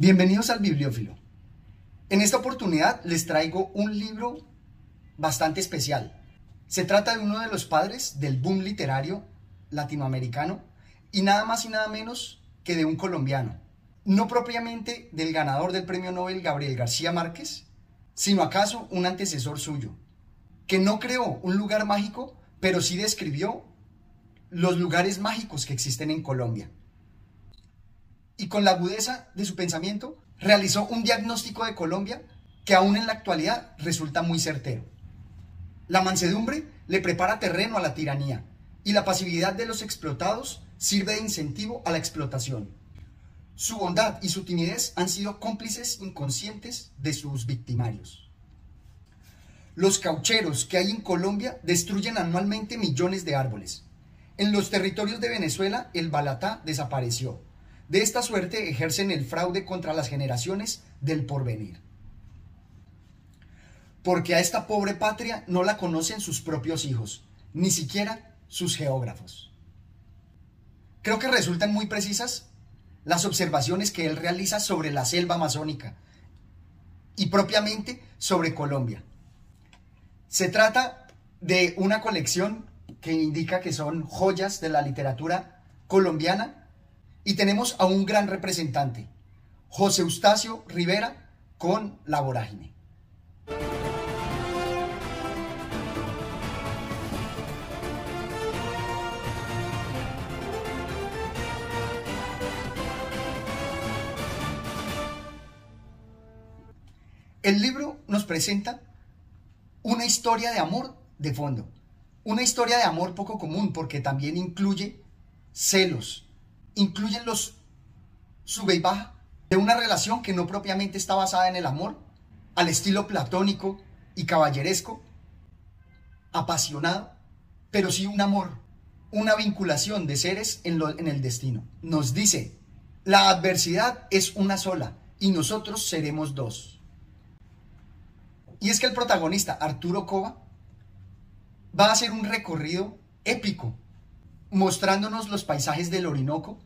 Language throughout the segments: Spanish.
Bienvenidos al Bibliófilo. En esta oportunidad les traigo un libro bastante especial. Se trata de uno de los padres del boom literario latinoamericano y nada más y nada menos que de un colombiano. No propiamente del ganador del premio Nobel Gabriel García Márquez, sino acaso un antecesor suyo, que no creó un lugar mágico, pero sí describió los lugares mágicos que existen en Colombia y con la agudeza de su pensamiento realizó un diagnóstico de Colombia que aún en la actualidad resulta muy certero. La mansedumbre le prepara terreno a la tiranía y la pasividad de los explotados sirve de incentivo a la explotación. Su bondad y su timidez han sido cómplices inconscientes de sus victimarios. Los caucheros que hay en Colombia destruyen anualmente millones de árboles. En los territorios de Venezuela el balatá desapareció. De esta suerte ejercen el fraude contra las generaciones del porvenir. Porque a esta pobre patria no la conocen sus propios hijos, ni siquiera sus geógrafos. Creo que resultan muy precisas las observaciones que él realiza sobre la selva amazónica y propiamente sobre Colombia. Se trata de una colección que indica que son joyas de la literatura colombiana y tenemos a un gran representante, José Eustacio Rivera, con La Vorágine. El libro nos presenta una historia de amor de fondo, una historia de amor poco común porque también incluye celos, incluyen los sube y baja de una relación que no propiamente está basada en el amor, al estilo platónico y caballeresco, apasionado, pero sí un amor, una vinculación de seres en, en el destino. Nos dice, la adversidad es una sola y nosotros seremos dos. Y es que el protagonista, Arturo Cova, va a hacer un recorrido épico, mostrándonos los paisajes del Orinoco,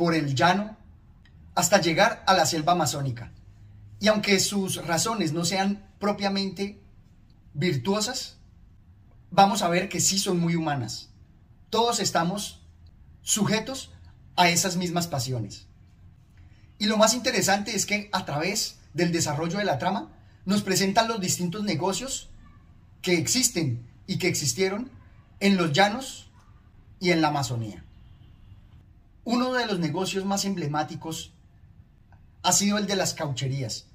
por el llano hasta llegar a la selva amazónica. Y aunque sus razones no sean propiamente virtuosas, vamos a ver que sí son muy humanas. Todos estamos sujetos a esas mismas pasiones. Y lo más interesante es que a través del desarrollo de la trama nos presentan los distintos negocios que existen y que existieron en los llanos y en la Amazonía. Uno de los negocios más emblemáticos ha sido el de las caucherías,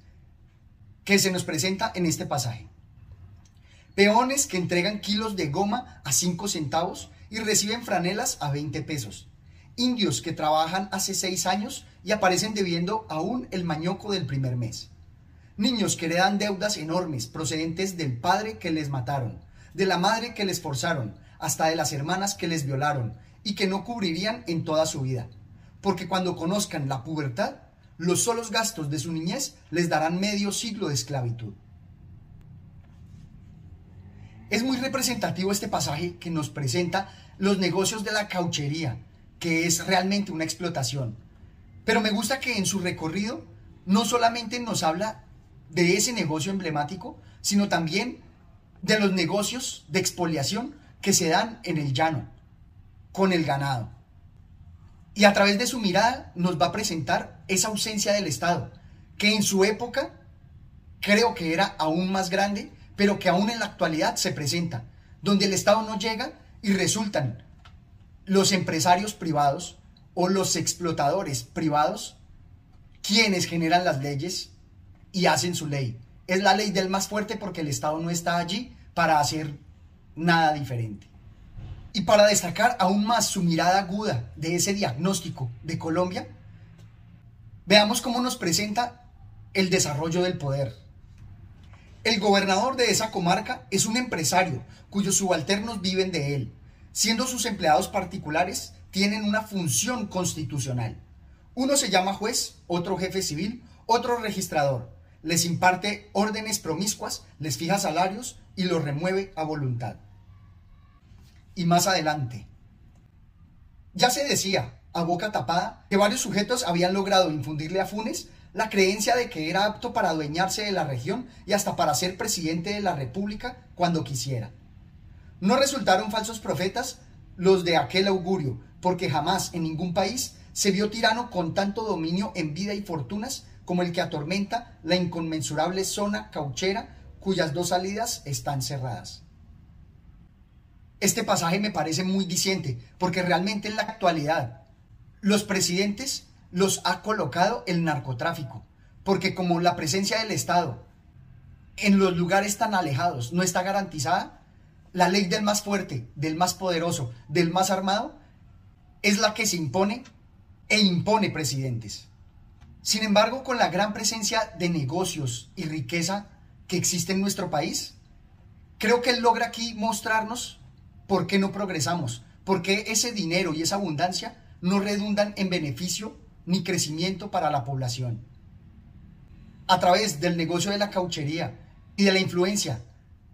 que se nos presenta en este pasaje. Peones que entregan kilos de goma a 5 centavos y reciben franelas a 20 pesos. Indios que trabajan hace 6 años y aparecen debiendo aún el mañoco del primer mes. Niños que heredan deudas enormes procedentes del padre que les mataron, de la madre que les forzaron, hasta de las hermanas que les violaron, y que no cubrirían en toda su vida, porque cuando conozcan la pubertad, los solos gastos de su niñez les darán medio siglo de esclavitud. Es muy representativo este pasaje que nos presenta los negocios de la cauchería, que es realmente una explotación. Pero me gusta que en su recorrido no solamente nos habla de ese negocio emblemático, sino también de los negocios de expoliación que se dan en el llano, con el ganado. Y a través de su mirada nos va a presentar esa ausencia del Estado, que en su época creo que era aún más grande, pero que aún en la actualidad se presenta, donde el Estado no llega y resultan los empresarios privados o los explotadores privados quienes generan las leyes y hacen su ley. Es la ley del más fuerte porque el Estado no está allí para hacer nada diferente. Y para destacar aún más su mirada aguda de ese diagnóstico de Colombia, veamos cómo nos presenta el desarrollo del poder. El gobernador de esa comarca es un empresario cuyos subalternos viven de él, siendo sus empleados particulares tienen una función constitucional. Uno se llama juez, otro jefe civil, otro registrador. Les imparte órdenes promiscuas, les fija salarios y los remueve a voluntad y más adelante. Ya se decía, a boca tapada que varios sujetos habían logrado infundirle a Funes la creencia de que era apto para adueñarse de la región y hasta para ser presidente de la República cuando quisiera. No resultaron falsos profetas los de aquel augurio, porque jamás en ningún país se vio tirano con tanto dominio en vida y fortunas como el que atormenta la inconmensurable zona cauchera cuyas dos salidas están cerradas. Este pasaje me parece muy diciente, porque realmente en la actualidad los presidentes los ha colocado el narcotráfico, porque como la presencia del Estado en los lugares tan alejados no está garantizada, la ley del más fuerte, del más poderoso, del más armado, es la que se impone e impone presidentes. Sin embargo, con la gran presencia de negocios y riqueza que existe en nuestro país, creo que él logra aquí mostrarnos por qué no progresamos, por qué ese dinero y esa abundancia no redundan en beneficio ni crecimiento para la población. A través del negocio de la cauchería y de la influencia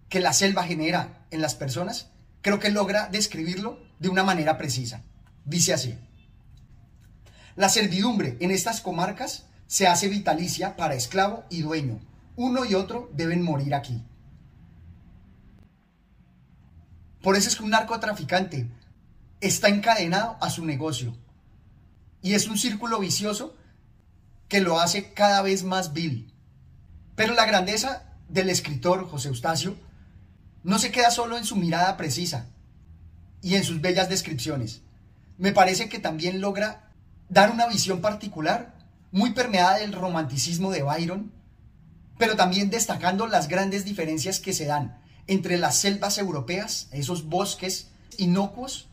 que la selva genera en las personas, creo que logra describirlo de una manera precisa. Dice así. La servidumbre en estas comarcas se hace vitalicia para esclavo y dueño. Uno y otro deben morir aquí. Por eso es que un narcotraficante está encadenado a su negocio. Y es un círculo vicioso que lo hace cada vez más vil. Pero la grandeza del escritor José Eustacio no se queda solo en su mirada precisa y en sus bellas descripciones. Me parece que también logra dar una visión particular, muy permeada del romanticismo de Byron, pero también destacando las grandes diferencias que se dan entre las selvas europeas, esos bosques inocuos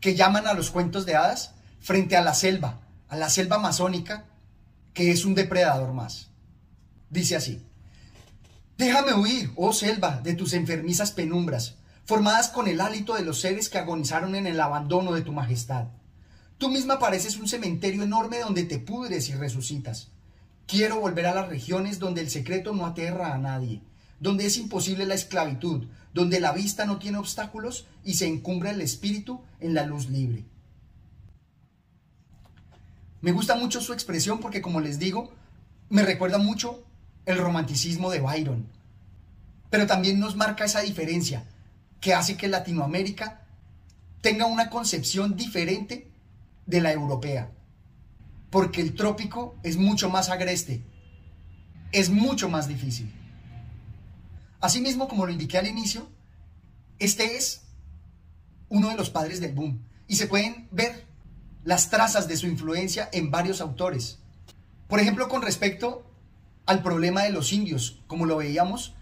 que llaman a los cuentos de hadas, frente a la selva, a la selva amazónica, que es un depredador más. Dice así, Déjame huir, oh selva, de tus enfermizas penumbras, formadas con el hálito de los seres que agonizaron en el abandono de tu majestad. Tú misma pareces un cementerio enorme donde te pudres y resucitas. Quiero volver a las regiones donde el secreto no aterra a nadie, donde es imposible la esclavitud, donde la vista no tiene obstáculos y se encumbra el espíritu en la luz libre. Me gusta mucho su expresión porque, como les digo, me recuerda mucho el romanticismo de Byron. Pero también nos marca esa diferencia que hace que Latinoamérica tenga una concepción diferente de la europea. Porque el trópico es mucho más agreste, es mucho más difícil. Asimismo, como lo indiqué al inicio, este es uno de los padres del boom y se pueden ver las trazas de su influencia en varios autores. Por ejemplo, con respecto al problema de los indios, como lo veíamos,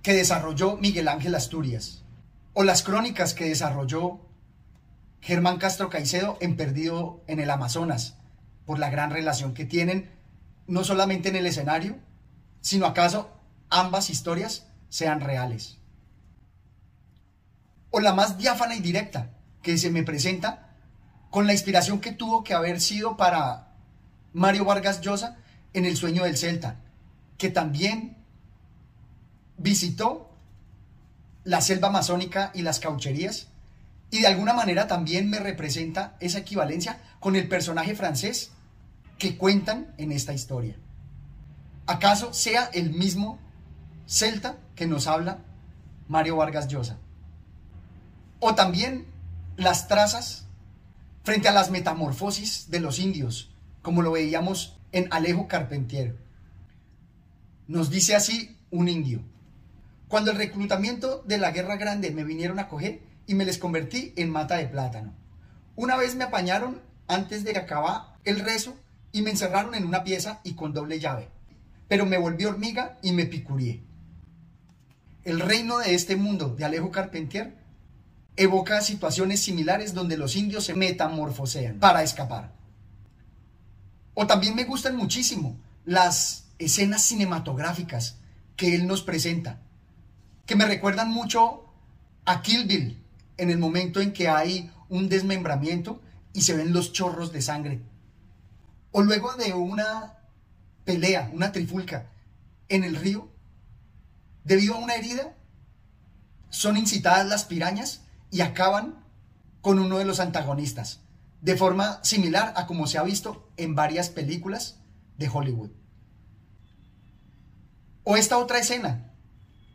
que desarrolló Miguel Ángel Asturias, o las crónicas que desarrolló Germán Castro Caicedo en Perdido en el Amazonas, por la gran relación que tienen, no solamente en el escenario, sino acaso ambas historias sean reales. O la más diáfana y directa que se me presenta con la inspiración que tuvo que haber sido para Mario Vargas Llosa en el sueño del Celta, que también visitó la selva amazónica y las caucherías, y de alguna manera también me representa esa equivalencia con el personaje francés que cuentan en esta historia. ¿Acaso sea el mismo celta que nos habla Mario Vargas Llosa? O también las trazas frente a las metamorfosis de los indios, como lo veíamos en Alejo Carpentier. Nos dice así un indio. Cuando el reclutamiento de la Guerra Grande me vinieron a coger y me les convertí en mata de plátano. Una vez me apañaron antes de que acabara el rezo y me encerraron en una pieza y con doble llave. Pero me volví hormiga y me picurié. El reino de este mundo de Alejo Carpentier evoca situaciones similares donde los indios se metamorfosean para escapar. O también me gustan muchísimo las escenas cinematográficas que él nos presenta, que me recuerdan mucho a Kill Bill en el momento en que hay un desmembramiento y se ven los chorros de sangre. O luego de una pelea, una trifulca en el río, debido a una herida, son incitadas las pirañas y acaban con uno de los antagonistas, de forma similar a como se ha visto en varias películas de Hollywood. O esta otra escena,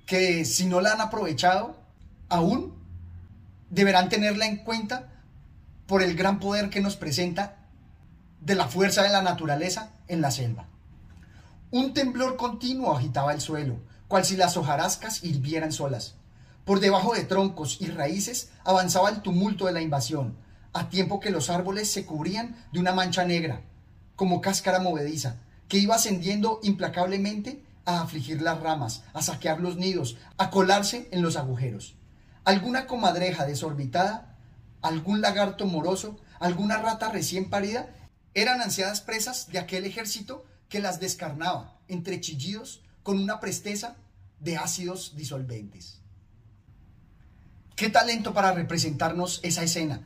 que si no la han aprovechado aún, deberán tenerla en cuenta por el gran poder que nos presenta de la fuerza de la naturaleza en la selva. Un temblor continuo agitaba el suelo, cual si las hojarascas hirvieran solas. Por debajo de troncos y raíces avanzaba el tumulto de la invasión, a tiempo que los árboles se cubrían de una mancha negra, como cáscara movediza, que iba ascendiendo implacablemente a afligir las ramas, a saquear los nidos, a colarse en los agujeros. Alguna comadreja desorbitada, algún lagarto moroso, alguna rata recién parida, eran ansiadas presas de aquel ejército que las descarnaba entre chillidos con una presteza de ácidos disolventes. Qué talento para representarnos esa escena,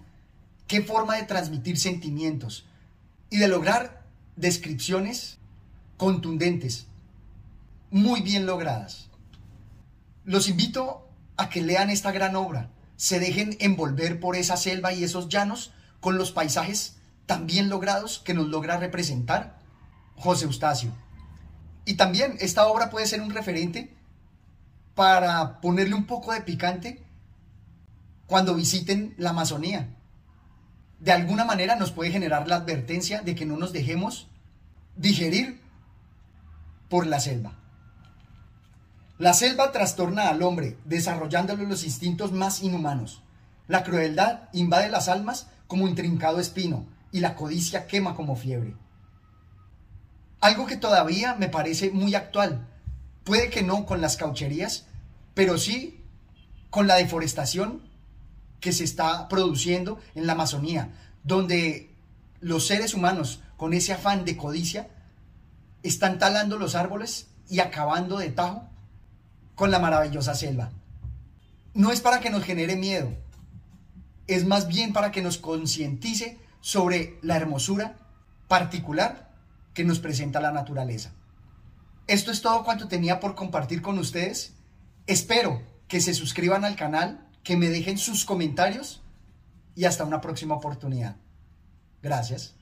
qué forma de transmitir sentimientos y de lograr descripciones contundentes, muy bien logradas. Los invito a que lean esta gran obra, se dejen envolver por esa selva y esos llanos con los paisajes tan bien logrados que nos logra representar José Eustacio. Y también esta obra puede ser un referente para ponerle un poco de picante cuando visiten la Amazonía. De alguna manera nos puede generar la advertencia de que no nos dejemos digerir por la selva. La selva trastorna al hombre, desarrollándole los instintos más inhumanos. La crueldad invade las almas como intrincado espino y la codicia quema como fiebre. Algo que todavía me parece muy actual, puede que no con las caucherías, pero sí con la deforestación que se está produciendo en la Amazonía, donde los seres humanos, con ese afán de codicia, están talando los árboles y acabando de tajo con la maravillosa selva. No es para que nos genere miedo, es más bien para que nos concientice sobre la hermosura particular que nos presenta la naturaleza. Esto es todo cuanto tenía por compartir con ustedes. Espero que se suscriban al canal, que me dejen sus comentarios y hasta una próxima oportunidad. Gracias.